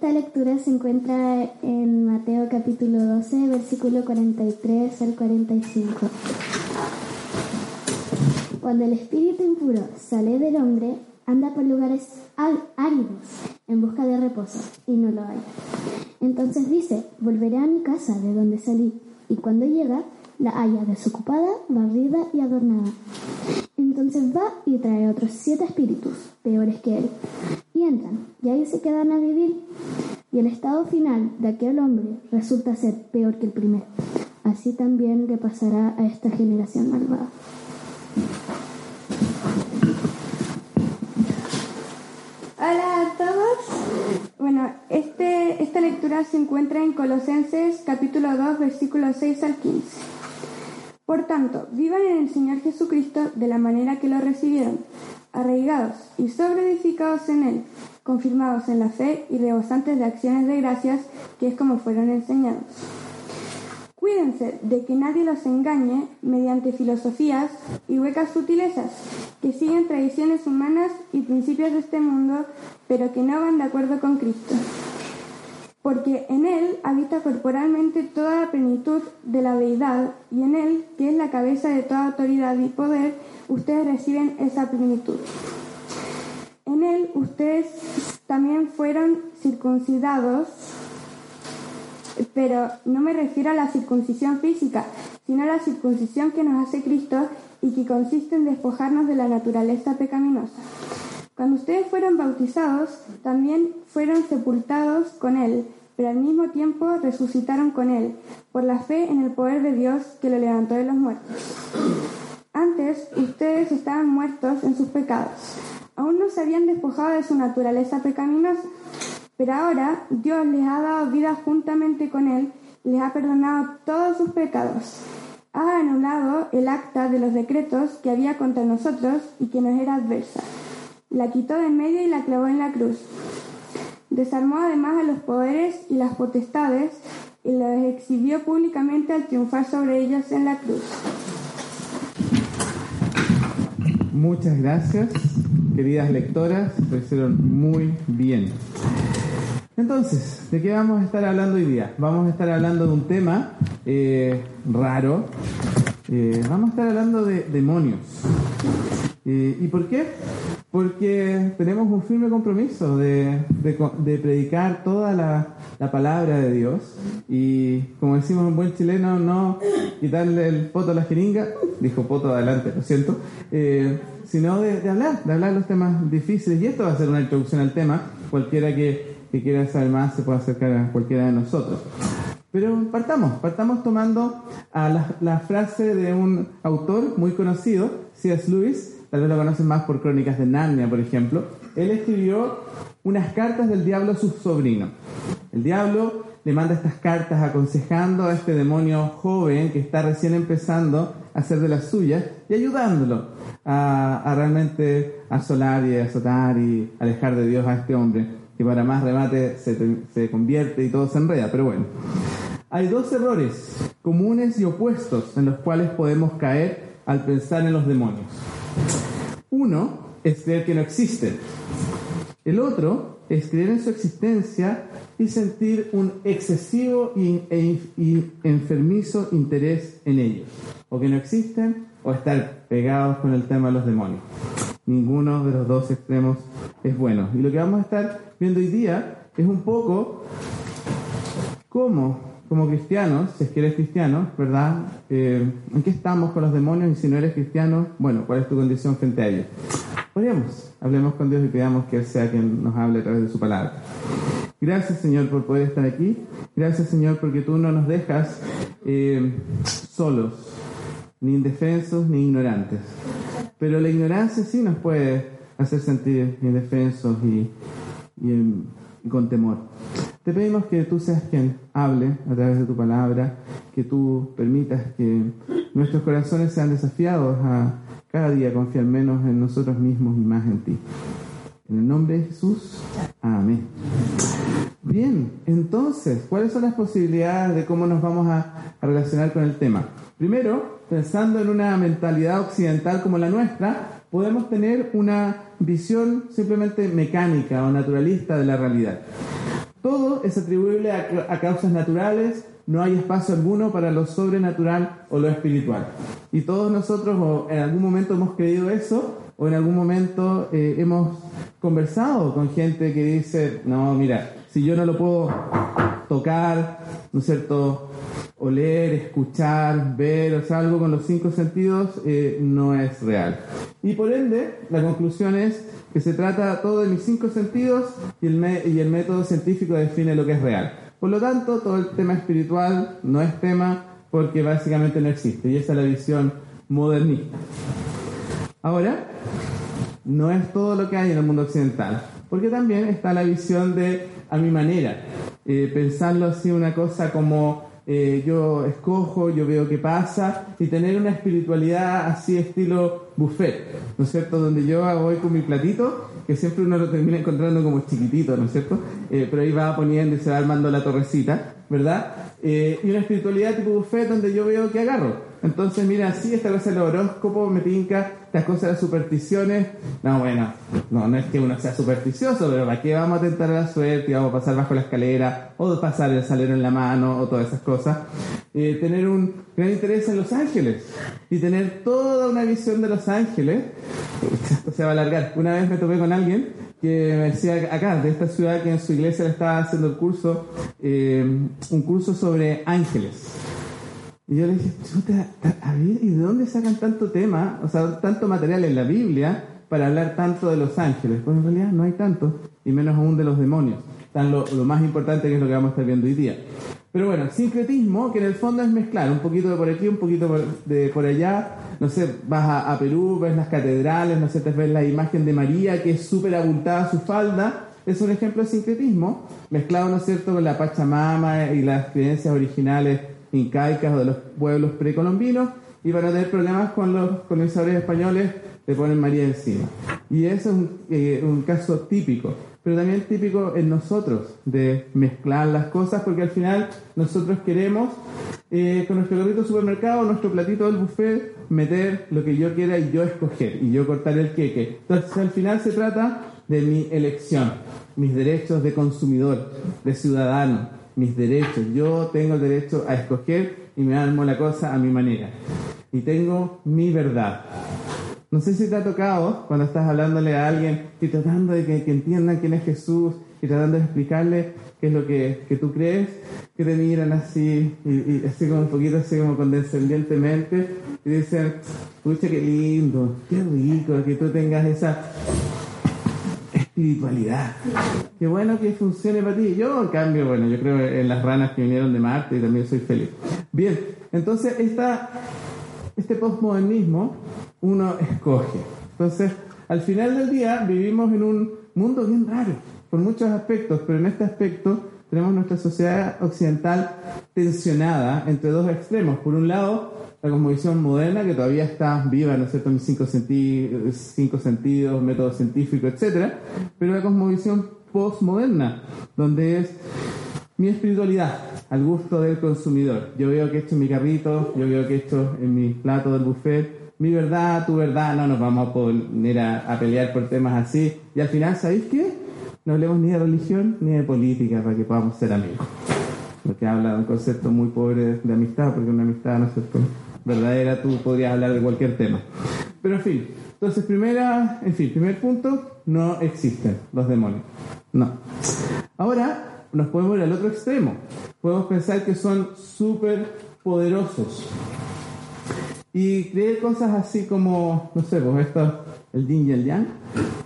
Esta lectura se encuentra en Mateo capítulo 12, versículo 43 al 45. Cuando el espíritu impuro sale del hombre, anda por lugares áridos en busca de reposo y no lo hay. Entonces dice, volveré a mi casa de donde salí, y cuando llega, la halla desocupada, barrida y adornada. Entonces va y trae otros siete espíritus, peores que él, y entran, y ahí se quedan a vivir. Y el estado final de aquel hombre resulta ser peor que el primero. Así también le pasará a esta generación malvada. Hola a todos. Bueno, este, esta lectura se encuentra en Colosenses capítulo 2 versículos 6 al 15. Por tanto, vivan en el Señor Jesucristo de la manera que lo recibieron, arraigados y sobreedificados en Él, confirmados en la fe y rebosantes de acciones de gracias, que es como fueron enseñados. Cuídense de que nadie los engañe mediante filosofías y huecas sutilezas, que siguen tradiciones humanas y principios de este mundo, pero que no van de acuerdo con Cristo porque en Él habita corporalmente toda la plenitud de la deidad, y en Él, que es la cabeza de toda autoridad y poder, ustedes reciben esa plenitud. En Él ustedes también fueron circuncidados, pero no me refiero a la circuncisión física, sino a la circuncisión que nos hace Cristo y que consiste en despojarnos de la naturaleza pecaminosa. Cuando ustedes fueron bautizados, también fueron sepultados con Él, pero al mismo tiempo resucitaron con Él, por la fe en el poder de Dios que lo levantó de los muertos. Antes, ustedes estaban muertos en sus pecados. Aún no se habían despojado de su naturaleza pecaminosa, pero ahora Dios les ha dado vida juntamente con Él les ha perdonado todos sus pecados. Ha anulado el acta de los decretos que había contra nosotros y que nos era adversa la quitó de en medio y la clavó en la cruz. Desarmó además a los poderes y las potestades y los exhibió públicamente al triunfar sobre ellos en la cruz. Muchas gracias, queridas lectoras, lo muy bien. Entonces, ¿de qué vamos a estar hablando hoy día? Vamos a estar hablando de un tema eh, raro. Eh, vamos a estar hablando de demonios. Eh, ¿Y por qué? Porque tenemos un firme compromiso de, predicar toda la, palabra de Dios y, como decimos en buen chileno, no quitarle el poto a la jeringa, dijo poto adelante, lo siento, eh, sino de, hablar, de hablar los temas difíciles. Y esto va a ser una introducción al tema. Cualquiera que, quiera saber más se puede acercar a cualquiera de nosotros. Pero partamos, partamos tomando a la, la frase de un autor muy conocido, C.S. Lewis, tal vez lo conocen más por Crónicas de Narnia, por ejemplo, él escribió unas cartas del diablo a su sobrino. El diablo le manda estas cartas aconsejando a este demonio joven que está recién empezando a hacer de las suyas y ayudándolo a, realmente asolar y azotar y alejar de Dios a este hombre, que para más remate se, se convierte y todo se enreda. Pero bueno, hay dos errores comunes y opuestos en los cuales podemos caer al pensar en los demonios. Uno es creer que no existen. El otro es creer en su existencia y sentir un excesivo y, e enfermizo interés en ellos. O que no existen o estar pegados con el tema de los demonios. Ninguno de los dos extremos es bueno. Y lo que vamos a estar viendo hoy día es un poco cómo como cristianos, si es que eres cristiano, ¿verdad? Eh, ¿En qué estamos con los demonios? Y si no eres cristiano, bueno, ¿cuál es tu condición frente a ellos? Podríamos, hablemos con Dios y pidamos que Él sea quien nos hable a través de su palabra. Gracias, Señor, por poder estar aquí. Gracias, Señor, porque tú no nos dejas eh, solos, ni indefensos, ni ignorantes. Pero la ignorancia sí nos puede hacer sentir indefensos y, y, con temor. Te pedimos que tú seas quien hable a través de tu palabra, que tú permitas que nuestros corazones sean desafiados a cada día confiar menos en nosotros mismos y más en ti. En el nombre de Jesús, amén. Bien, entonces, ¿cuáles son las posibilidades de cómo nos vamos a, relacionar con el tema? Primero, pensando en una mentalidad occidental como la nuestra, podemos tener una visión simplemente mecánica o naturalista de la realidad. Todo es atribuible a, causas naturales, no hay espacio alguno para lo sobrenatural o lo espiritual. Y todos nosotros en algún momento hemos creído eso o en algún momento eh, hemos conversado con gente que dice, no, mira, si yo no lo puedo tocar, ¿no es cierto? Oler, escuchar, ver, o sea, algo con los cinco sentidos, eh, no es real. Y por ende, la conclusión es que se trata todo de mis cinco sentidos y el, y el método científico define lo que es real. Por lo tanto, todo el tema espiritual no es tema porque básicamente no existe. Y esa es la visión modernista. Ahora, no es todo lo que hay en el mundo occidental, porque también está la visión de a mi manera. Eh, pensarlo así una cosa como eh, yo escojo, yo veo qué pasa, y tener una espiritualidad así estilo buffet, ¿no es cierto? Donde yo voy con mi platito, que siempre uno lo termina encontrando como chiquitito, ¿no es cierto? Eh, pero ahí va poniendo y se va armando la torrecita, ¿verdad? y una espiritualidad tipo buffet donde yo veo que agarro. Entonces, mira, sí, esta cosa del horóscopo me pinca, estas cosas de las supersticiones. No, bueno, no, no es que uno sea supersticioso, pero ¿para qué vamos a tentar la suerte vamos a pasar bajo la escalera o pasar el salero en la mano o todas esas cosas? Eh, tener un gran interés en Los Ángeles y tener toda una visión de Los Ángeles. Esto se va a alargar. Una vez me topé con alguien que me decía acá, de esta ciudad, que en su iglesia le estaba haciendo el curso, eh, un curso sobre ángeles. Y yo le dije, a ver, ¿y de dónde sacan tanto tema, o sea, tanto material en la Biblia para hablar tanto de los ángeles? Pues en realidad no hay tanto, y menos aún de los demonios. Tan lo, más importante que es lo que vamos a estar viendo hoy día. Pero bueno, sincretismo, que en el fondo es mezclar un poquito de por aquí, un poquito de por allá. No sé, vas a, Perú, ves las catedrales, no sé, te ves la imagen de María, que es súper abultada su falda. Es un ejemplo de sincretismo, mezclado, ¿no es cierto?, con la Pachamama y las creencias originales incaicas o de los pueblos precolombinos y para tener problemas con los colonizadores españoles le ponen María encima. Y eso es un, eh, un, caso típico, pero también típico en nosotros de mezclar las cosas porque al final nosotros queremos eh, con nuestro carrito de supermercado, nuestro platito del buffet, meter lo que yo quiera y yo escoger y yo cortar el queque. Entonces al final se trata de mi elección, mis derechos de consumidor, de ciudadano mis derechos. Yo tengo el derecho a escoger y me armo la cosa a mi manera. Y tengo mi verdad. No sé si te ha tocado cuando estás hablándole a alguien y tratando de que, entiendan quién es Jesús y tratando de explicarle qué es lo que, que tú crees, que te miran así y, así como un poquito así como condescendientemente y dicen, pucha, qué lindo, qué rico que tú tengas esa espiritualidad. Qué bueno que funcione para ti. Yo, en cambio, bueno, yo creo en las ranas que vinieron de Marte y también soy feliz. Bien, entonces esta, este postmodernismo uno escoge. Entonces, al final del día vivimos en un mundo bien raro, por muchos aspectos, pero en este aspecto tenemos nuestra sociedad occidental tensionada entre dos extremos. Por un lado, la cosmovisión moderna, que todavía está viva, ¿no es cierto?, en cinco, cinco sentidos, método científico, etc. Pero la cosmovisión postmoderna, donde es mi espiritualidad al gusto del consumidor. Yo veo que esto en mi carrito, yo veo que esto en mi plato del buffet, mi verdad, tu verdad, no nos vamos a poner a, pelear por temas así. Y al final, ¿sabéis qué? No hablemos ni de religión ni de política para que podamos ser amigos. Porque habla de un concepto muy pobre de, amistad, porque una amistad, ¿no es cierto? Verdadera, tú podrías hablar de cualquier tema. Pero en fin, entonces primera, en fin, primer punto, no existen los demonios. No. Ahora nos podemos ir al otro extremo. Podemos pensar que son súper poderosos. Y creer cosas así como, no sé, pues esto, el yin y el yang.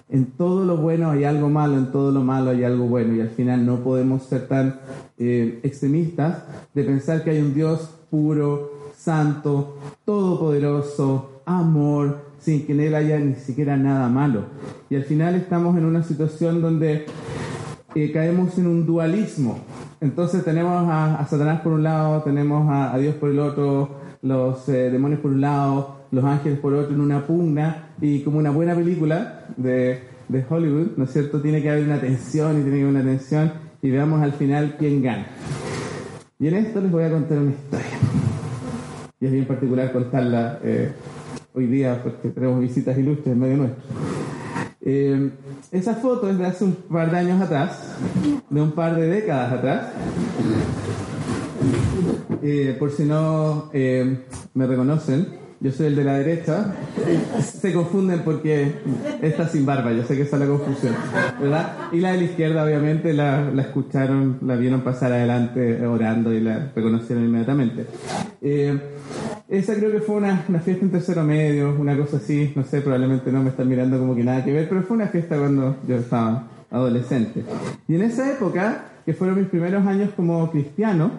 En todo lo bueno hay algo malo, en todo lo malo hay algo bueno. Y al final no podemos ser tan eh, extremistas de pensar que hay un Dios puro, santo, todopoderoso, amor, sin que en él haya ni siquiera nada malo. Y al final estamos en una situación donde eh, caemos en un dualismo. Entonces tenemos a, Satanás por un lado, tenemos a, Dios por el otro, los eh, demonios por un lado, los ángeles por otro en una pugna y como una buena película de, de Hollywood, ¿no es cierto? Tiene que haber una tensión y tiene que haber una tensión y veamos al final quién gana. Y en esto les voy a contar una historia. Y es bien particular contarla eh, hoy día porque tenemos visitas ilustres en medio nuestro. Eh, esa foto es de hace un par de años atrás, de un par de décadas atrás. Eh, por si no me reconocen, yo soy el de la derecha. Se confunden porque está sin barba, yo sé que esa es la confusión, ¿verdad? Y la de la izquierda, obviamente, la, escucharon, la vieron pasar adelante orando y la reconocieron inmediatamente. Eh, esa creo que fue una, una, fiesta en tercero medio, una cosa así, no sé, probablemente no me están mirando como que nada que ver, pero fue una fiesta cuando yo estaba adolescente. Y en esa época que fueron mis primeros años como cristiano,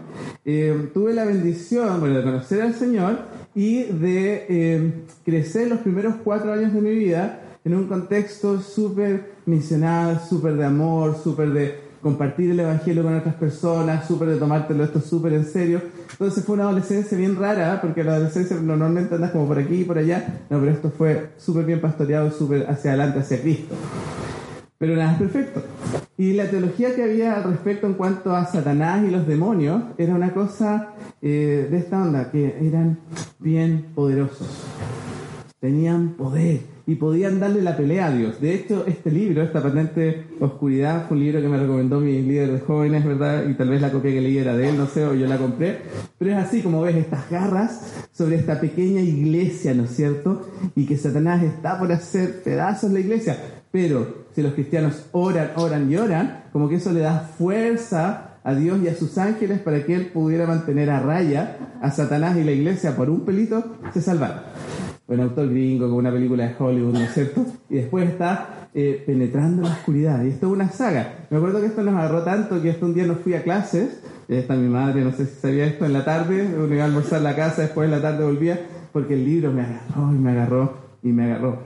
eh, tuve la bendición, de conocer al Señor y de eh, crecer los primeros cuatro años de mi vida en un contexto súper misional, súper de amor, súper de compartir el Evangelio con otras personas, súper de tomártelo esto súper en serio. Entonces fue una adolescencia bien rara, porque la adolescencia normalmente andas como por aquí y por allá, no, pero esto fue súper bien pastoreado, súper hacia adelante, hacia Cristo. Pero nada es perfecto. Y la teología que había al respecto en cuanto a Satanás y los demonios era una cosa eh, de esta onda, que eran bien poderosos. Tenían poder y podían darle la pelea a Dios. De hecho, este libro, esta patente Oscuridad, fue un libro que me recomendó mi líder de jóvenes, ¿verdad? Y tal vez la copia que leí era de él, no sé, o yo la compré. Pero es así como ves estas garras sobre esta pequeña iglesia, ¿no es cierto? Y que Satanás está por hacer pedazos la iglesia. Pero si los cristianos oran, oran y oran, como que eso le da fuerza a Dios y a sus ángeles para que Él pudiera mantener a raya a Satanás y la iglesia por un pelito, se salvaron. Un autor gringo con una película de Hollywood, ¿no es cierto? Y después está eh, penetrando la oscuridad. Y esto es una saga. Me acuerdo que esto nos agarró tanto que hasta un día no fui a clases. Y está mi madre, no sé si sabía esto, en la tarde. Uno iba a almorzar la casa, después en la tarde volvía, porque el libro me agarró y me agarró y me agarró.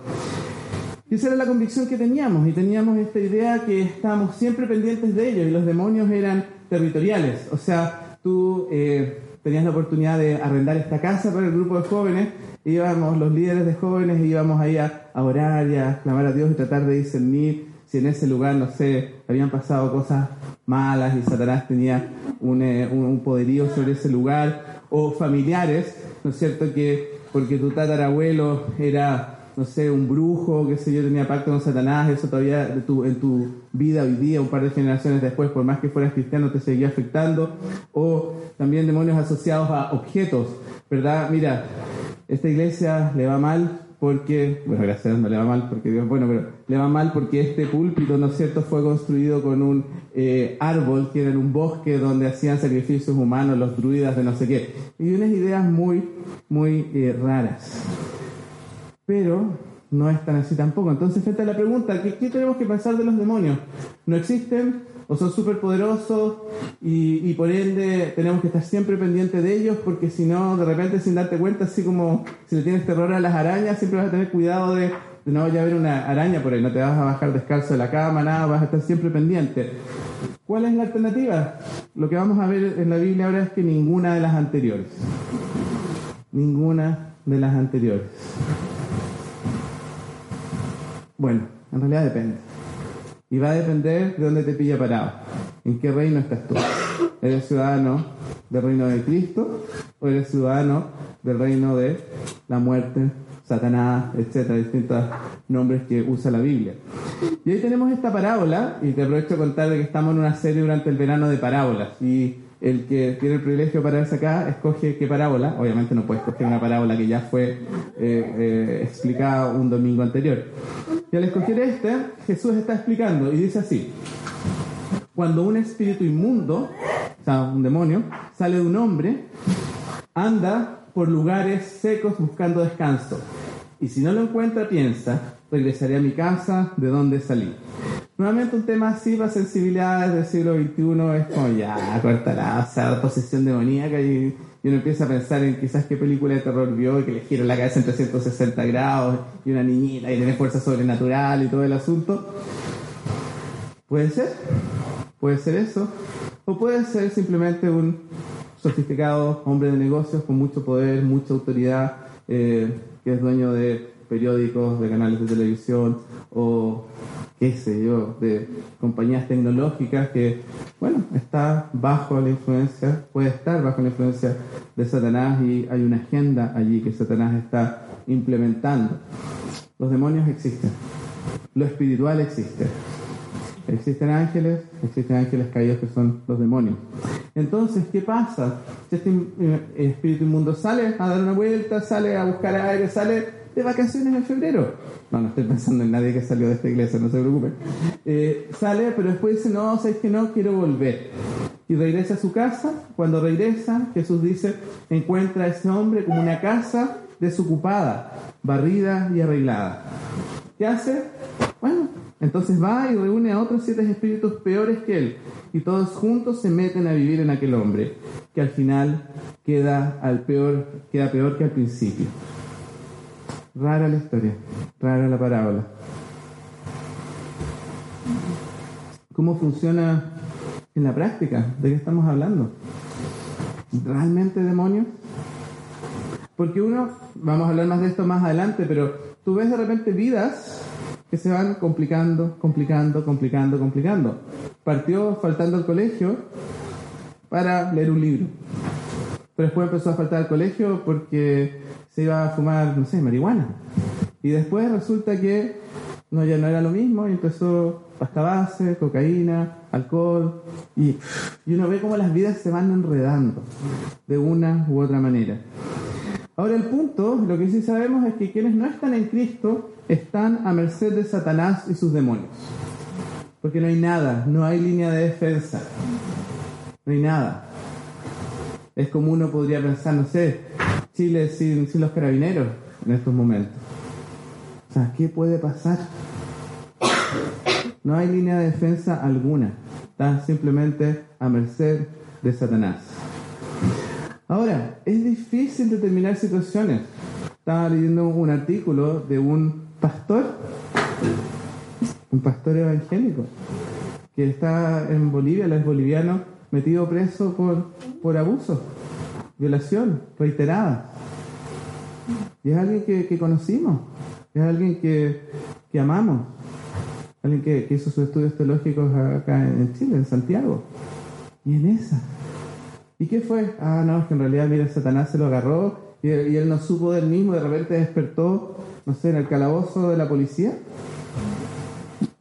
Y esa era la convicción que teníamos, y teníamos esta idea que estábamos siempre pendientes de ellos, y los demonios eran territoriales. O sea, tú eh, tenías la oportunidad de arrendar esta casa para el grupo de jóvenes, íbamos los líderes de jóvenes, íbamos ahí a, orar y a clamar a Dios y tratar de discernir si en ese lugar, no sé, habían pasado cosas malas y Satanás tenía un, eh, un poderío sobre ese lugar, o familiares, ¿no es cierto? Que porque tu tatarabuelo era no sé, un brujo, qué sé yo, tenía pacto con Satanás, eso todavía en tu vida hoy día, un par de generaciones después, por más que fueras cristiano, te seguía afectando, o también demonios asociados a objetos, ¿verdad? Mira, esta iglesia le va mal porque, bueno, gracias no le va mal porque Dios, bueno, pero le va mal porque este púlpito, ¿no es cierto?, fue construido con un eh, árbol que era en un bosque donde hacían sacrificios humanos los druidas de no sé qué. Y unas ideas muy, muy eh, raras pero no es tan así tampoco. Entonces, frente a la pregunta, ¿qué, tenemos que pensar de los demonios? ¿No existen o son súper poderosos y, por ende tenemos que estar siempre pendientes de ellos porque si no, de repente sin darte cuenta, así como si le tienes terror a las arañas, siempre vas a tener cuidado de, no vaya a haber una araña por ahí, no te vas a bajar descalzo de la cama, nada, vas a estar siempre pendiente. ¿Cuál es la alternativa? Lo que vamos a ver en la Biblia ahora es que ninguna de las anteriores. Ninguna de las anteriores. Bueno, en realidad depende. Y va a depender de dónde te pilla parado. ¿En qué reino estás tú? ¿Eres ciudadano del reino de Cristo o eres ciudadano del reino de la muerte, Satanás, etcétera, distintos nombres que usa la Biblia? Y hoy tenemos esta parábola, y te aprovecho de contar que estamos en una serie durante el verano de parábolas. Y el que tiene el privilegio para verse acá escoge qué parábola. Obviamente no puede escoger una parábola que ya fue eh, eh, explicada un domingo anterior. Y al escoger este, Jesús está explicando y dice así. Cuando un espíritu inmundo, o sea, un demonio, sale de un hombre, anda por lugares secos buscando descanso. Y si no lo encuentra, piensa, regresaré a mi casa de donde salí. Nuevamente un tema así para sensibilidades del siglo XXI es como ya, corta o sea, posesión demoníaca y, uno empieza a pensar en quizás qué película de terror vio y que le gira la cabeza en 360 grados y una niñita y tiene fuerza sobrenatural y todo el asunto. ¿Puede ser? Puede ser eso, o puede ser simplemente un sofisticado hombre de negocios con mucho poder, mucha autoridad, eh, que es dueño de periódicos, de canales de televisión o qué sé yo, de compañías tecnológicas que, bueno, está bajo la influencia, puede estar bajo la influencia de Satanás y hay una agenda allí que Satanás está implementando. Los demonios existen, lo espiritual existe. Existen ángeles, existen ángeles caídos que son los demonios. Entonces, ¿qué pasa? Este eh, espíritu inmundo sale a dar una vuelta, sale a buscar aire, sale de vacaciones en febrero. No, no estoy pensando en nadie que salió de esta iglesia, no se preocupen. Eh, sale, pero después dice, no, sabes que no, quiero volver. Y regresa a su casa. Cuando regresa, Jesús dice, encuentra a ese hombre como una casa desocupada, barrida y arreglada. ¿Qué hace? Bueno, entonces va y reúne a otros siete espíritus peores que él, y todos juntos se meten a vivir en aquel hombre, que al final queda, al peor, queda peor que al principio. Rara la historia, rara la parábola. ¿Cómo funciona en la práctica? ¿De qué estamos hablando? ¿Realmente demonios? Porque uno, vamos a hablar más de esto más adelante, pero tú ves de repente vidas que se van complicando, complicando, complicando, complicando. Partió faltando al colegio para leer un libro. Pero después empezó a faltar al colegio porque se iba a fumar, no sé, marihuana. Y después resulta que no, ya no era lo mismo y empezó pasta base, cocaína, alcohol. Y, y uno ve cómo las vidas se van enredando de una u otra manera. Ahora el punto, lo que sí sabemos es que quienes no están en Cristo están a merced de Satanás y sus demonios. Porque no hay nada, no hay línea de defensa. No hay nada. Es como uno podría pensar, no sé, Sin, los carabineros en estos momentos. O sea, ¿qué puede pasar? No hay línea de defensa alguna. Están simplemente a merced de Satanás. Ahora, es difícil determinar situaciones. Estaba leyendo un artículo de un pastor, un pastor evangélico, que está en Bolivia, él es boliviano, metido preso por, por abuso, violación reiterada. Y es alguien que, conocimos, es alguien que, que amamos, alguien que, que, hizo sus estudios teológicos acá en Chile, en Santiago. Y en esa, ¿Y qué fue? Ah, no, es que en realidad, mira, Satanás se lo agarró y, él no supo del mismo, de repente despertó, no sé, en el calabozo de la policía.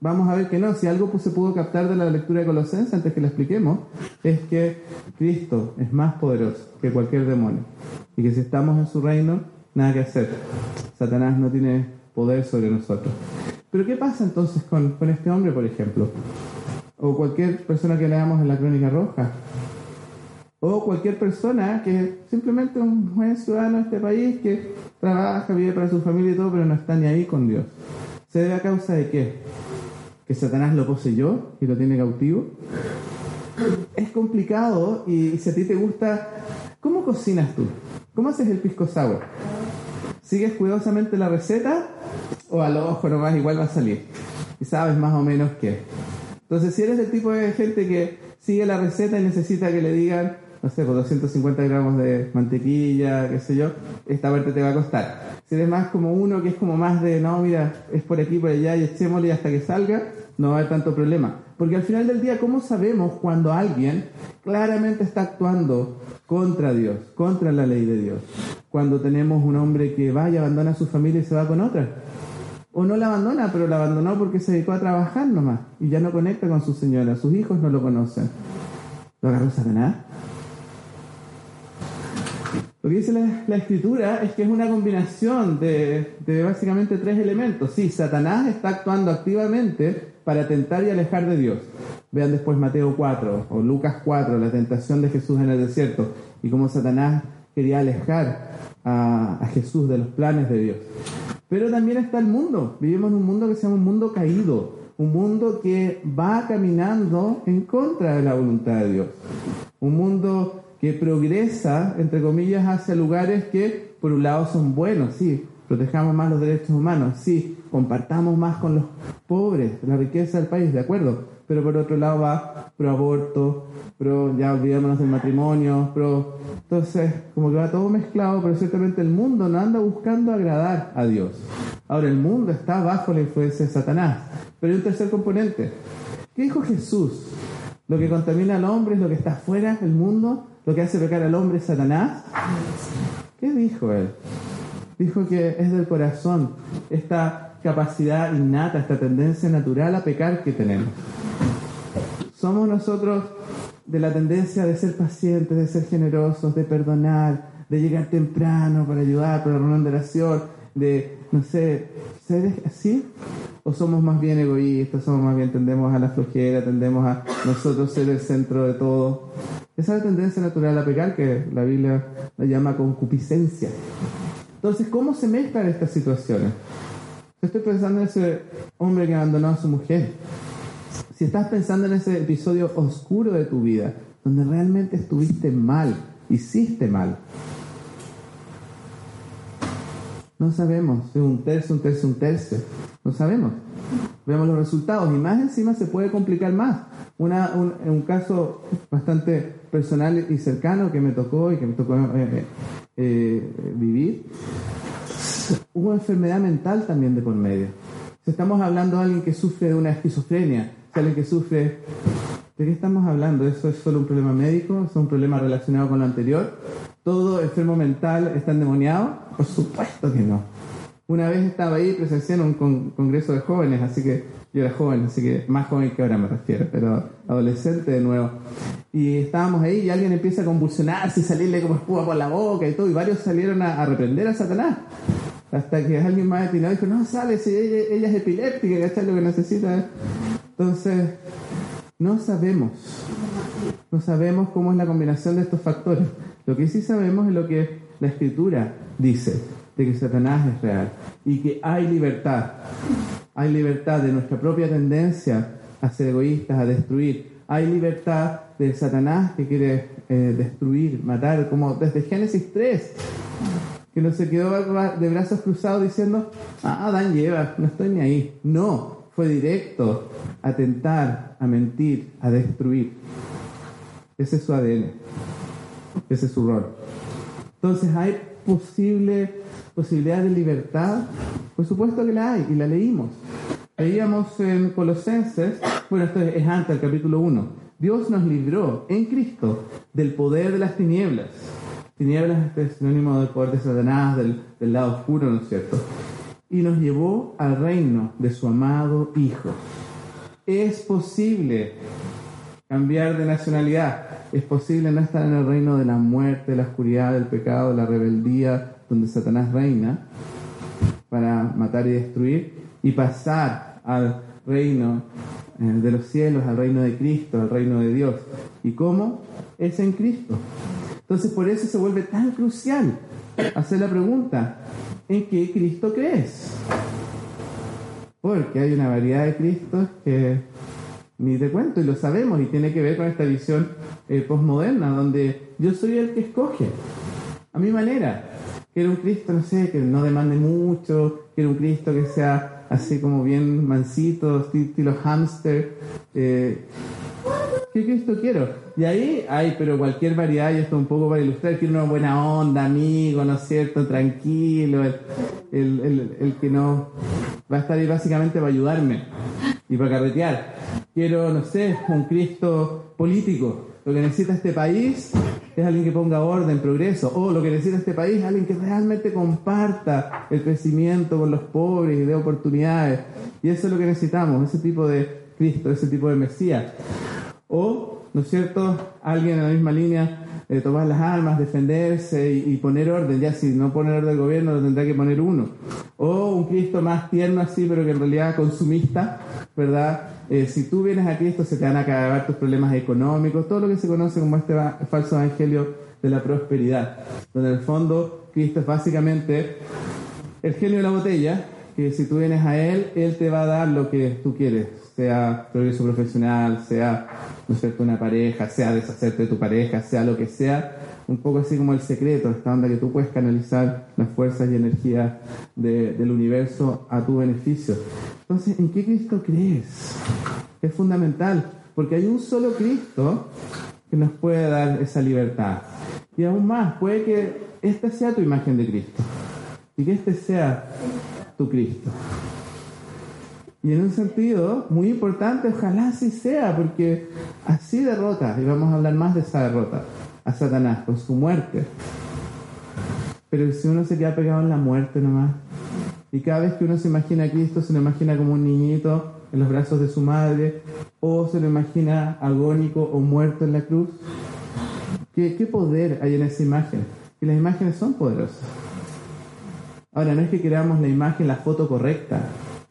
Vamos a ver que no, si algo se pudo captar de la lectura de Colosenses antes que la expliquemos, es que Cristo es más poderoso que cualquier demonio. Y que si estamos en su reino, nada que hacer. Satanás no tiene poder sobre nosotros. Pero ¿qué pasa entonces con, con este hombre, por ejemplo? O cualquier persona que leamos en la crónica roja o cualquier persona que simplemente un buen ciudadano de este país que trabaja, vive para su familia y todo, pero no está ni ahí con Dios. ¿Se debe a causa de qué? ¿Que Satanás lo poseyó y lo tiene cautivo? Es complicado y si a ti te gusta, ¿cómo cocinas tú? ¿Cómo haces el pisco sour? ¿Sigues cuidadosamente la receta o a lo ojo nomás igual va a salir? Y sabes más o menos qué. Entonces, si eres el tipo de gente que sigue la receta y necesita que le digan, no sé, por 250 gramos de mantequilla, qué sé yo, esta parte te va a costar. Si eres más como uno que es como más de, no, mira, es por aquí, por allá y echémosle hasta que salga, no va a haber tanto problema. Porque al final del día, ¿cómo sabemos cuando alguien claramente está actuando contra Dios, contra la ley de Dios? Cuando tenemos un hombre que va y abandona a su familia y se va con otra. O no la abandona, pero la abandonó porque se dedicó a trabajar nomás y ya no conecta con su señora. Sus hijos no lo conocen. ¿Lo agarró Satanás? Lo que dice la, escritura es que es una combinación de, de, básicamente tres elementos. Sí, Satanás está actuando activamente para tentar y alejar de Dios. Vean después Mateo 4 o Lucas 4, la tentación de Jesús en el desierto y cómo Satanás quería alejar a, a Jesús de los planes de Dios. Pero también está el mundo. Vivimos en un mundo que se llama un mundo caído, un mundo que va caminando en contra de la voluntad de Dios. Un mundo que progresa, entre comillas, hacia lugares que por un lado son buenos, sí, protejamos más los derechos humanos, sí, compartamos más con los pobres, la riqueza del país, de acuerdo, pero por otro lado va pro aborto, pro ya olvidémonos del matrimonio, pro... Entonces, como que va todo mezclado, pero ciertamente el mundo no anda buscando agradar a Dios. Ahora, el mundo está bajo la influencia de Satanás, pero hay un tercer componente. ¿Qué dijo Jesús? Lo que contamina al hombre es lo que está fuera del mundo, lo que hace pecar al hombre es Satanás. ¿Qué dijo él? Dijo que es del corazón esta capacidad innata, esta tendencia natural a pecar que tenemos. Somos nosotros de la tendencia de ser pacientes, de ser generosos, de perdonar, de llegar temprano para ayudar, para la reunión de oración, de, no sé, ser así? ¿O somos más bien egoístas, somos más bien tendemos a la flojera, tendemos a nosotros ser el centro de todo? Esa es la tendencia natural a pecar que la Biblia la llama concupiscencia. Entonces, ¿cómo se mezclan estas situaciones? Estoy pensando en ese hombre que abandonó a su mujer. Si estás pensando en ese episodio oscuro de tu vida, donde realmente estuviste mal, hiciste mal, no sabemos, es un tercio, un tercio, un tercio. No sabemos. Vemos los resultados y más encima se puede complicar más. Una, un, caso bastante personal y cercano que me tocó y que me tocó eh, eh, vivir, hubo enfermedad mental también de por medio. Si estamos hablando de alguien que sufre de una esquizofrenia, si alguien que sufre... ¿De qué estamos hablando? ¿Eso es solo un problema médico? ¿Es un problema relacionado con lo anterior? ¿Todo enfermo mental está endemoniado? Por supuesto que no. Una vez estaba ahí presenciando un con congreso de jóvenes, así que yo era joven, así que más joven que ahora me refiero, pero adolescente de nuevo. Y estábamos ahí y alguien empieza a convulsionarse y salirle como espuma por la boca y todo, y varios salieron a, a reprender a Satanás. Hasta que alguien más atinado dijo, no, sale, si ella, ella es epiléptica, ¿cachai? Lo que necesita. Entonces, no sabemos. No sabemos cómo es la combinación de estos factores. Lo que sí sabemos es lo que la escritura dice, de que Satanás es real y que hay libertad. Hay libertad de nuestra propia tendencia a ser egoístas, a destruir. Hay libertad de Satanás que quiere eh, destruir, matar, como desde Génesis 3, que no se quedó de brazos cruzados diciendo, ah, Adán lleva, no estoy ni ahí. No, fue directo a tentar, a mentir, a destruir. Ese es su ADN. Ese es su rol. Entonces, ¿hay posible posibilidad de libertad? Por supuesto que la hay, y la leímos. Leíamos en Colosenses, bueno, esto es antes del capítulo 1. Dios nos libró en Cristo del poder de las tinieblas. Tinieblas es sinónimo del poder de Satanás, del, del lado oscuro, ¿no es cierto? y nos llevó al reino de su amado Hijo. Es posible cambiar de nacionalidad, es posible no estar en el reino de la muerte, la oscuridad, del pecado, la rebeldía, donde Satanás reina, para matar y destruir, y pasar al reino eh, de los cielos, al reino de Cristo, al reino de Dios. ¿Y cómo? Es en Cristo. Entonces por eso se vuelve tan crucial hacer la pregunta, ¿en qué Cristo crees? Porque hay una variedad de Cristos que ni te cuento y lo sabemos y tiene que ver con esta visión eh, postmoderna donde yo soy el que escoge a mi manera. Quiero un Cristo, no sé, que no demande mucho, quiero un Cristo que sea así como bien mansito, estilo hamster. Eh, ¿Qué Cristo quiero? Y ahí hay, pero cualquier variedad, y esto un poco para ilustrar, quiero una buena onda, amigo, ¿no es cierto? Tranquilo, el, el, el, que no va a estar ahí básicamente para ayudarme y para carretear. Quiero, no sé, un Cristo político. Lo que necesita este país es alguien que ponga orden, progreso. O lo que necesita este país es alguien que realmente comparta el crecimiento con los pobres y dé oportunidades. Y eso es lo que necesitamos, ese tipo de Cristo, ese tipo de Mesías. O, ¿no es cierto?, alguien en la misma línea de tomar las armas, defenderse y, poner orden. Ya si no pone orden del gobierno, lo tendrá que poner uno. O un Cristo más tierno así, pero que en realidad consumista, ¿verdad? Eh, si tú vienes a Cristo, se te van a acabar tus problemas económicos, todo lo que se conoce como este falso evangelio de la prosperidad, donde en el fondo Cristo es básicamente el genio de la botella, que si tú vienes a Él, Él te va a dar lo que tú quieres, sea progreso profesional, sea ¿no cierto?, una pareja, sea deshacerte de tu pareja, sea lo que sea, un poco así como el secreto, esta onda que tú puedes canalizar las fuerzas y energías del universo a tu beneficio. Entonces, ¿en qué Cristo crees? Es fundamental, porque hay un solo Cristo que nos puede dar esa libertad. Y aún más, puede que esta sea tu imagen de Cristo y que este sea tu Cristo. Y en un sentido muy importante, ojalá así sea, porque así derrota, y vamos a hablar más de esa derrota, a Satanás con su muerte. Pero si uno se queda pegado en la muerte nomás, y cada vez que uno se imagina a Cristo, se lo imagina como un niñito en los brazos de su madre, o se lo imagina agónico o muerto en la cruz. ¿Qué, qué poder hay en esa imagen? Y las imágenes son poderosas. Ahora, no es que queramos la imagen, la foto correcta,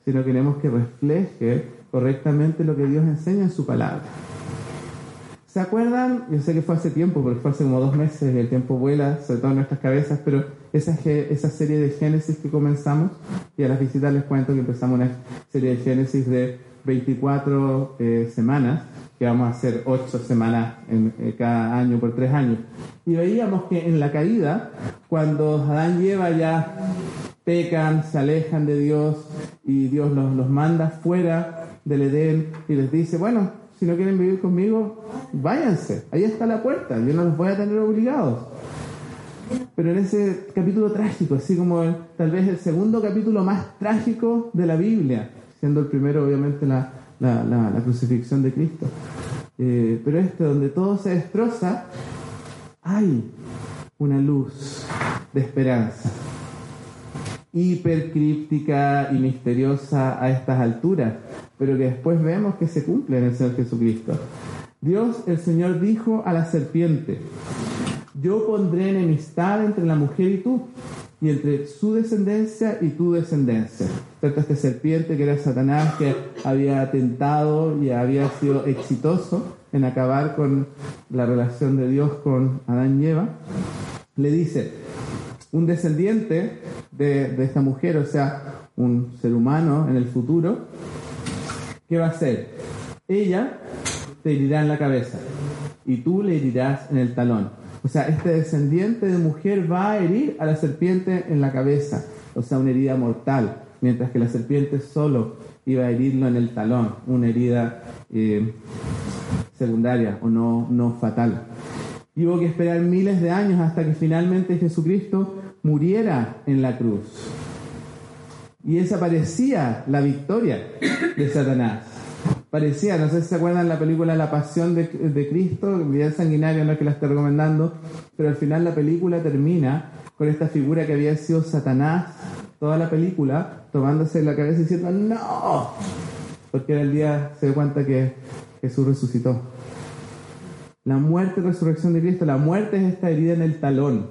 sino queremos que refleje correctamente lo que Dios enseña en su palabra. ¿Se acuerdan? Yo sé que fue hace tiempo, porque fue hace como dos meses, el tiempo vuela, sobre todo en nuestras cabezas, pero esa, esa serie de Génesis que comenzamos, y a las visitas les cuento que empezamos una serie de Génesis de 24 eh, semanas, que vamos a hacer 8 semanas en, eh, cada año por 3 años. Y veíamos que en la caída, cuando Adán y Eva ya pecan, se alejan de Dios y Dios los, los manda fuera del Edén y les dice, bueno, si no quieren vivir conmigo, váyanse. Ahí está la puerta. Yo no los voy a tener obligados. Pero en ese capítulo trágico, así como tal vez el segundo capítulo más trágico de la Biblia, siendo el primero obviamente la, la, crucifixión de Cristo. Eh, pero este, donde todo se destroza, hay una luz de esperanza hipercríptica y misteriosa a estas alturas, pero que después vemos que se cumple en el Señor Jesucristo. Dios, el Señor, dijo a la serpiente, yo pondré enemistad entre la mujer y tú, y entre su descendencia y tu descendencia. Esta serpiente que era Satanás, que había tentado y había sido exitoso en acabar con la relación de Dios con Adán y Eva, le dice, un descendiente de, de esta mujer, o sea, un ser humano en el futuro, ¿qué va a hacer? Ella te herirá en la cabeza y tú le herirás en el talón. O sea, este descendiente de mujer va a herir a la serpiente en la cabeza, o sea, una herida mortal, mientras que la serpiente solo iba a herirlo en el talón, una herida eh, secundaria o no, no fatal. Y hubo que esperar miles de años hasta que finalmente Jesucristo muriera en la cruz. Y esa parecía la victoria de Satanás. Parecía, no sé si se acuerdan la película La Pasión de, Cristo, Vida Sanguinaria, no es que la esté recomendando, pero al final la película termina con esta figura que había sido Satanás, toda la película, tomándose la cabeza y diciendo, no, porque era el día, se dio cuenta que Jesús resucitó. La muerte y resurrección de Cristo, la muerte es esta herida en el talón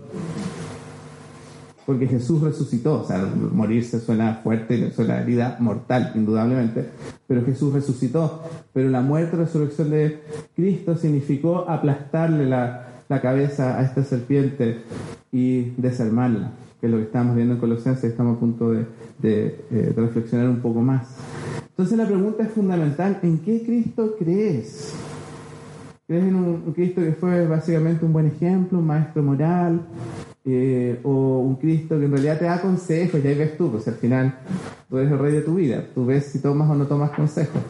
porque Jesús resucitó, o sea, morirse suena fuerte, suena herida mortal, indudablemente, pero Jesús resucitó. Pero la muerte y resurrección de Cristo significó aplastarle la, cabeza a esta serpiente y desarmarla, que es lo que estamos viendo en Colosenses, estamos a punto de, eh, reflexionar un poco más. Entonces la pregunta es fundamental, ¿en qué Cristo crees? ¿Crees en un Cristo que fue básicamente un buen ejemplo, un maestro moral, eh, o un Cristo que en realidad te da consejos, y ahí ves tú, pues al final tú eres el rey de tu vida, tú ves si tomas o no tomas consejos.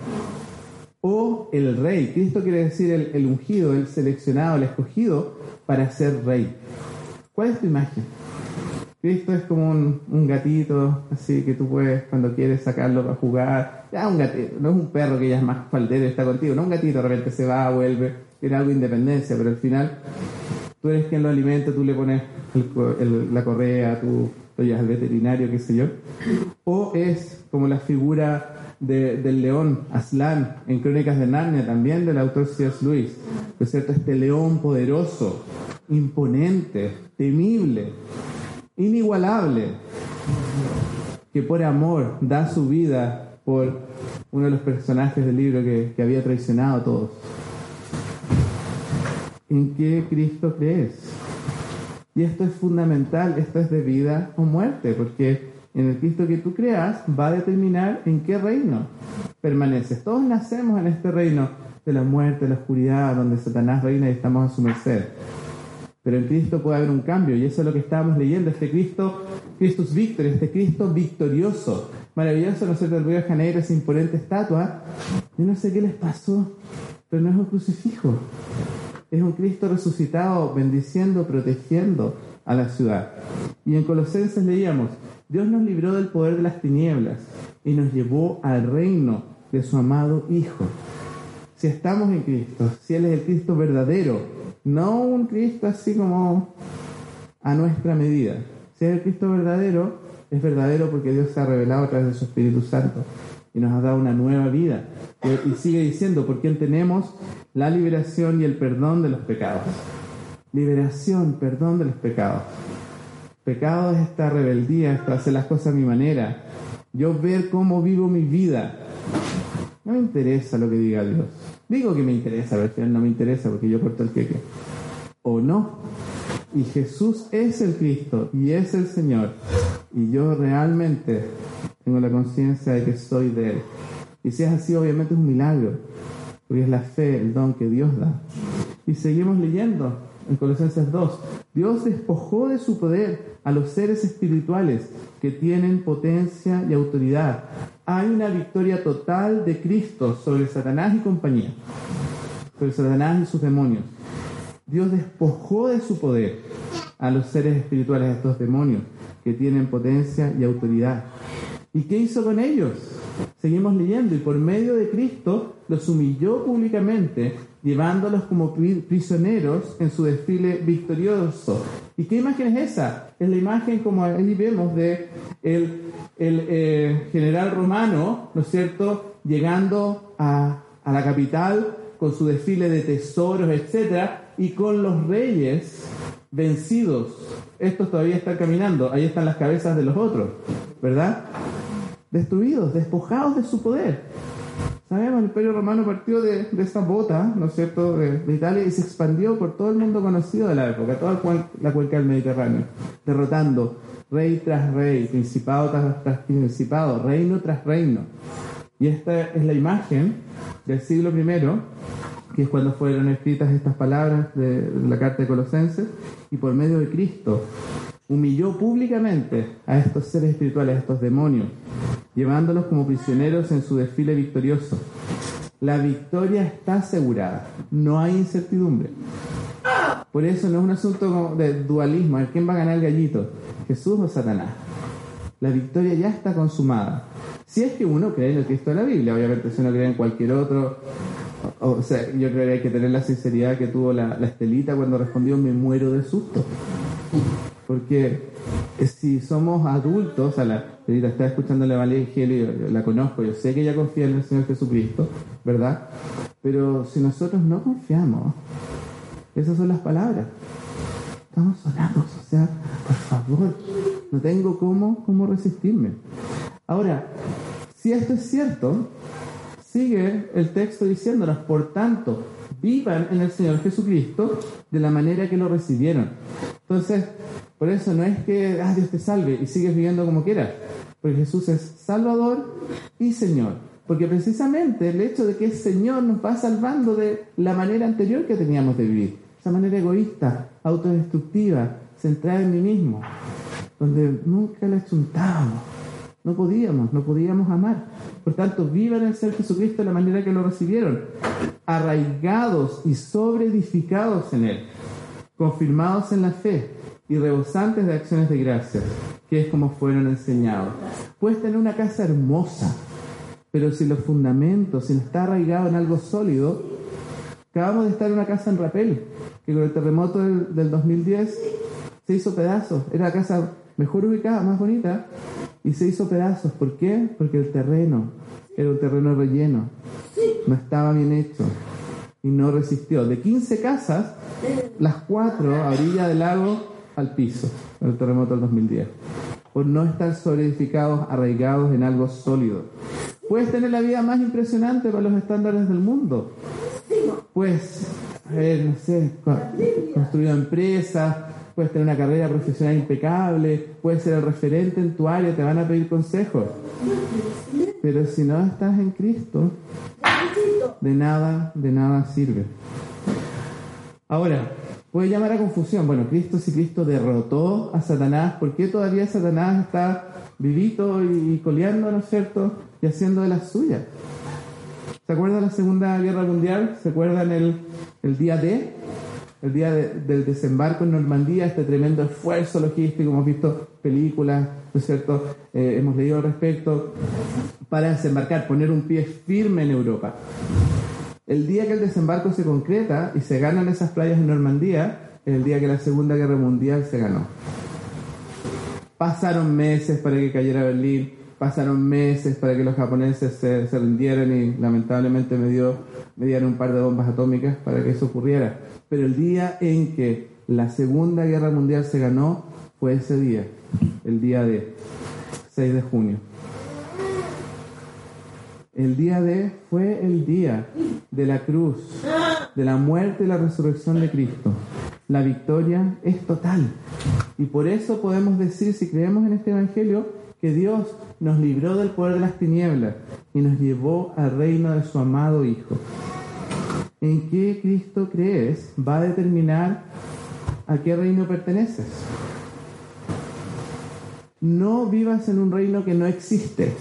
O el rey, Cristo quiere decir el, ungido, el seleccionado, el escogido para ser rey. ¿Cuál es tu imagen? Cristo es como un, gatito, así que tú puedes, cuando quieres sacarlo para jugar, ya un gatito, no es un perro que ya es más faldero y está contigo, no un gatito, de repente se va, vuelve, tiene algo de independencia, pero al final tú eres quien lo alimenta, tú le pones la correa, tú lo llevas al veterinario, qué sé yo. O es como la figura del león, Aslan, en Crónicas de Narnia, también del autor C.S. Lewis. es cierto? Este león poderoso, imponente, temible, inigualable, que por amor da su vida por uno de los personajes del libro que había traicionado a todos. ¿En qué Cristo crees? Y esto es fundamental, esto es de vida o muerte, porque en el Cristo que tú creas va a determinar en qué reino permaneces. Todos nacemos en este reino de la muerte, de la oscuridad, donde Satanás reina y estamos a su merced. Pero en Cristo puede haber un cambio y eso es lo que estábamos leyendo, este Cristo, Christus Victor, este Cristo victorioso, maravilloso, no sé, del Río de Janeiro, esa imponente estatua. Yo no sé qué les pasó, pero no es un crucifijo, es un Cristo resucitado, bendiciendo, protegiendo a la ciudad. Y en Colosenses leíamos, Dios nos libró del poder de las tinieblas y nos llevó al reino de su amado Hijo. Si estamos en Cristo, si Él es el Cristo verdadero, no un Cristo así como a nuestra medida. Si es el Cristo verdadero, es verdadero porque Dios se ha revelado a través de su Espíritu Santo y nos ha dado una nueva vida. Y sigue diciendo, por quien tenemos la liberación y el perdón de los pecados. Liberación, perdón de los pecados. Pecado es esta rebeldía, esta hacer las cosas a mi manera. Yo ver cómo vivo mi vida. No me interesa lo que diga Dios. Digo que me interesa, pero no me interesa porque yo corto el queque. O no. Y Jesús es el Cristo y es el Señor. Y yo realmente tengo la conciencia de que soy de Él. Y si es así, obviamente es un milagro. Porque es la fe, el don que Dios da. Y seguimos leyendo en Colosenses 2. Dios despojó de su poder a los seres espirituales que tienen potencia y autoridad. Hay una victoria total de Cristo sobre Satanás y compañía, sobre Satanás y sus demonios. Dios despojó de su poder a los seres espirituales, a estos demonios que tienen potencia y autoridad. ¿Y qué hizo con ellos? Seguimos leyendo y por medio de Cristo los humilló públicamente, llevándolos como prisioneros en su desfile victorioso. ¿Y qué imagen es esa? Es la imagen como ahí vemos de el, eh, general romano, ¿no es cierto?, llegando a, a la capital con su desfile de tesoros, etcétera, y con los reyes vencidos. Estos todavía están caminando, ahí están las cabezas de los otros, ¿verdad? Destruidos, despojados de su poder. Sabemos, el Imperio Romano partió de, esta bota, ¿no es cierto?, de, Italia y se expandió por todo el mundo conocido de la época, toda la cuenca del Mediterráneo, derrotando rey tras rey, principado tras, principado, reino tras reino. Y esta es la imagen del siglo I, que es cuando fueron escritas estas palabras de la carta de Colosenses, y por medio de Cristo humilló públicamente a estos seres espirituales, a estos demonios, llevándolos como prisioneros en su desfile victorioso. La victoria está asegurada, no hay incertidumbre. Por eso no es un asunto de dualismo, ¿quién va a ganar el gallito? ¿Jesús o Satanás? La victoria ya está consumada. Si es que uno cree en el Cristo de la Biblia, obviamente si uno cree en cualquier otro, o, sea, yo creo que hay que tener la sinceridad que tuvo la, la Estelita cuando respondió me muero de susto. Porque si somos adultos, a la Estelita está escuchando el Evangelio, yo la conozco, yo sé que ella confía en el Señor Jesucristo, ¿verdad? Pero si nosotros no confiamos, esas son las palabras. Estamos sonados, o sea, por favor, no tengo cómo, cómo resistirme. Ahora, si esto es cierto, sigue el texto diciéndonos, por tanto, vivan en el Señor Jesucristo de la manera que lo recibieron. Entonces, por eso no es que ah, Dios te salve y sigues viviendo como quieras, porque Jesús es Salvador y Señor. Porque precisamente el hecho de que es Señor nos va salvando de la manera anterior que teníamos de vivir, esa manera egoísta, autodestructiva, centrada en mí mismo, donde nunca le chuntábamos, no podíamos, no podíamos amar. Por tanto, vivan el ser Jesucristo de la manera que lo recibieron, arraigados y sobreedificados en Él, confirmados en la fe y rebosantes de acciones de gracia, que es como fueron enseñados. Puedes tener una casa hermosa, pero si los fundamentos, si no está arraigado en algo sólido, acabamos de estar en una casa en Rapel, que con el terremoto del, del 2010 se hizo pedazos. Era la casa mejor ubicada, más bonita, y se hizo pedazos. ¿Por qué? Porque el terreno era un terreno relleno, no estaba bien hecho y no resistió. De 15 casas, las cuatro a orilla del lago al piso en el terremoto del 2010, por no estar solidificados, arraigados en algo sólido. Puedes tener la vida más impresionante para los estándares del mundo. Pues, no sé, construir empresas, puedes tener una carrera profesional impecable, puedes ser el referente en tu área, te van a pedir consejos. Pero si no estás en Cristo, de nada, de nada sirve. Ahora, puede llamar a confusión. Bueno, Cristo, si Cristo derrotó a Satanás, ¿por qué todavía Satanás está vivito y coleando, ¿no es cierto? Y haciendo de las suyas. ¿Se acuerdan la Segunda Guerra Mundial? ¿Se acuerdan el, el día D? El día del desembarco en Normandía, este tremendo esfuerzo logístico, hemos visto películas, ¿no cierto? Eh, hemos leído al respecto, para desembarcar, poner un pie firme en Europa. El día que el desembarco se concreta y se ganan esas playas en Normandía, es el día que la Segunda Guerra Mundial se ganó. Pasaron meses para que cayera Berlín, pasaron meses para que los japoneses se, rindieran y lamentablemente me, dio, me dieron un par de bombas atómicas para que eso ocurriera. Pero el día en que la Segunda Guerra Mundial se ganó fue ese día, el día de 6 de junio. El día de fue el día de la cruz, de la muerte y la resurrección de Cristo. La victoria es total. Y por eso podemos decir, si creemos en este Evangelio, que Dios nos libró del poder de las tinieblas y nos llevó al reino de su amado Hijo. En qué Cristo crees va a determinar a qué reino perteneces. No vivas en un reino que no existe.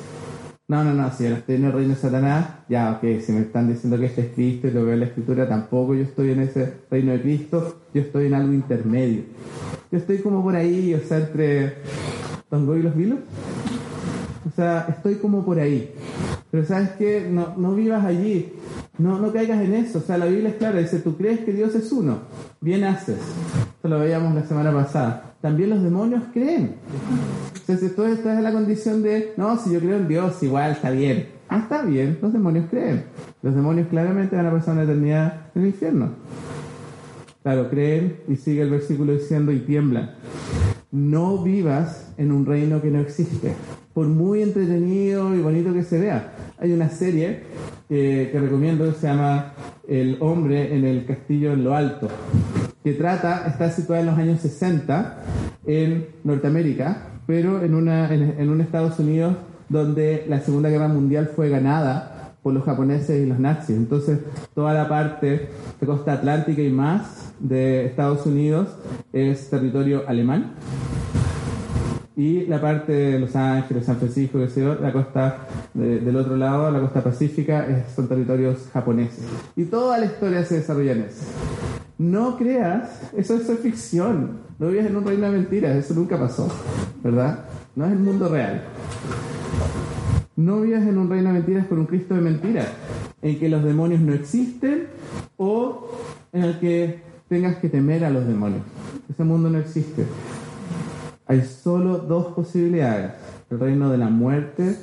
No, no, no, si ahora estoy en el reino de Satanás, ya, ok, si me están diciendo que este es Cristo y lo veo en la Escritura, tampoco yo estoy en ese reino de Cristo, yo estoy en algo intermedio. Yo estoy como por ahí, o sea, entre Tongo y los Vilos. O sea, estoy como por ahí. Pero sabes que no, no vivas allí, no, no caigas en eso. O sea, la Biblia es clara, dice, tú crees que Dios es uno, bien haces. Esto lo veíamos la semana pasada. También los demonios creen. Entonces, tú estás en la condición de, no, si yo creo en Dios, igual está bien. Ah, está bien, los demonios creen. Los demonios claramente van a pasar una eternidad en el infierno. Claro, creen y sigue el versículo diciendo y tiemblan. No vivas en un reino que no existe, por muy entretenido y bonito que se vea. Hay una serie que recomiendo que se llama El hombre en el castillo en lo alto, que trata, está situada en los años 60 en Norteamérica, pero en, una, en, un Estados Unidos donde la Segunda Guerra Mundial fue ganada por los japoneses y los nazis. Entonces, toda la parte de costa atlántica y más de Estados Unidos es territorio alemán. Y la parte de Los Ángeles, San Francisco, que la costa del otro lado, la costa pacífica, son territorios japoneses. Y toda la historia se desarrolla en eso. No creas, eso es ficción. No vives en un reino de mentiras, eso nunca pasó, ¿verdad? No es el mundo real. No vives en un reino de mentiras por un Cristo de mentiras, en que los demonios no existen o en el que tengas que temer a los demonios. Ese mundo no existe. Hay solo dos posibilidades. El reino de la muerte,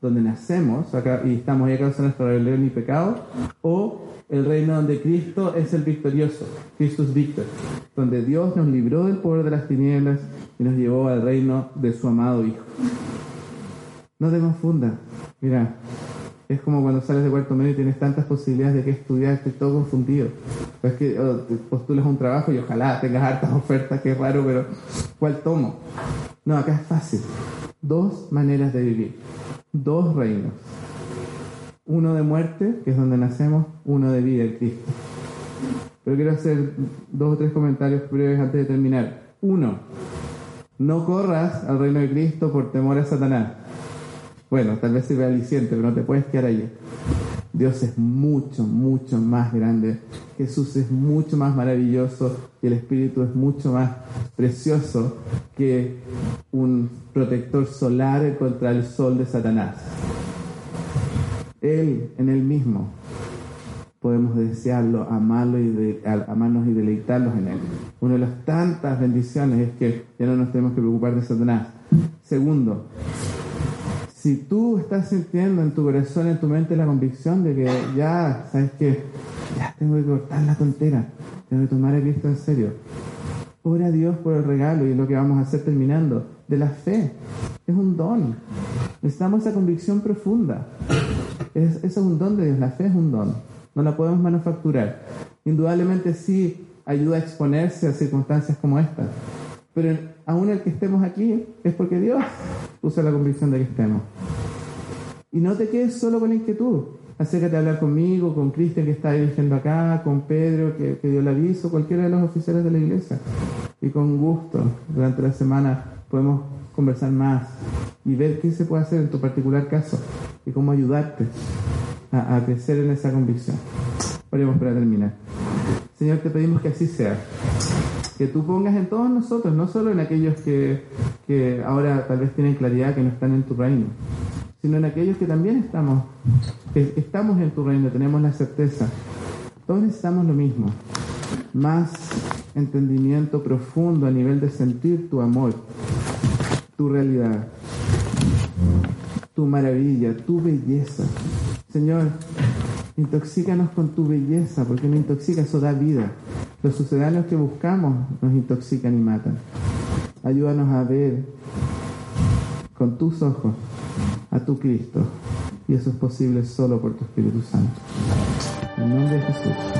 donde nacemos y estamos ahí a causa de nuestra rebelión y pecado, o el reino donde Cristo es el victorioso, Jesús Víctor, donde Dios nos libró del poder de las tinieblas y nos llevó al reino de su amado Hijo. No te confundas, mira, es como cuando sales de cuarto medio y tienes tantas posibilidades de que estudiar, estoy todo confundido. Pues que oh, postulas un trabajo y ojalá tengas hartas ofertas, que raro, pero ¿cuál tomo? No, acá es fácil. Dos maneras de vivir, dos reinos uno de muerte, que es donde nacemos, uno de vida, el Cristo. Pero quiero hacer dos o tres comentarios breves antes de terminar. Uno, no corras al reino de Cristo por temor a Satanás. Bueno, tal vez sirve aliciente, pero no te puedes quedar allí. Dios es mucho, mucho más grande. Jesús es mucho más maravilloso y el Espíritu es mucho más precioso que un protector solar contra el sol de Satanás. Él en Él mismo. Podemos desearlo, amarlo y de, amarnos y deleitarlos en Él. Una de las tantas bendiciones es que ya no nos tenemos que preocupar de Satanás. Segundo, si tú estás sintiendo en tu corazón, en tu mente la convicción de que ya, ¿sabes qué? Ya tengo que cortar la tontera, tengo que tomar a Cristo en serio. Ora a Dios por el regalo y lo que vamos a hacer terminando, de la fe. Es un don. Necesitamos esa convicción profunda. Es, es un don de Dios, la fe es un don, no la podemos manufacturar. Indudablemente sí ayuda a exponerse a circunstancias como esta, pero aún el que estemos aquí es porque Dios usa la convicción de que estemos. Y no te quedes solo con inquietud, acércate a hablar conmigo, con Cristian que está dirigiendo acá, con Pedro que, que dio el aviso, cualquiera de los oficiales de la iglesia. Y con gusto, durante la semana podemos conversar más y ver qué se puede hacer en tu particular caso y cómo ayudarte a, a crecer en esa convicción. Oremos para terminar. Señor, te pedimos que así sea. Que tú pongas en todos nosotros, no solo en aquellos que, que ahora tal vez tienen claridad que no están en tu reino, sino en aquellos que también estamos, que estamos en tu reino, tenemos la certeza. Todos necesitamos lo mismo, más entendimiento profundo a nivel de sentir tu amor, tu realidad, tu maravilla, tu belleza. Señor, intoxícanos con tu belleza, porque no intoxica, eso da vida. Los sucedáneos que buscamos nos intoxican y matan. Ayúdanos a ver con tus ojos a tu Cristo. Y eso es posible solo por tu Espíritu Santo. En nombre de Jesús.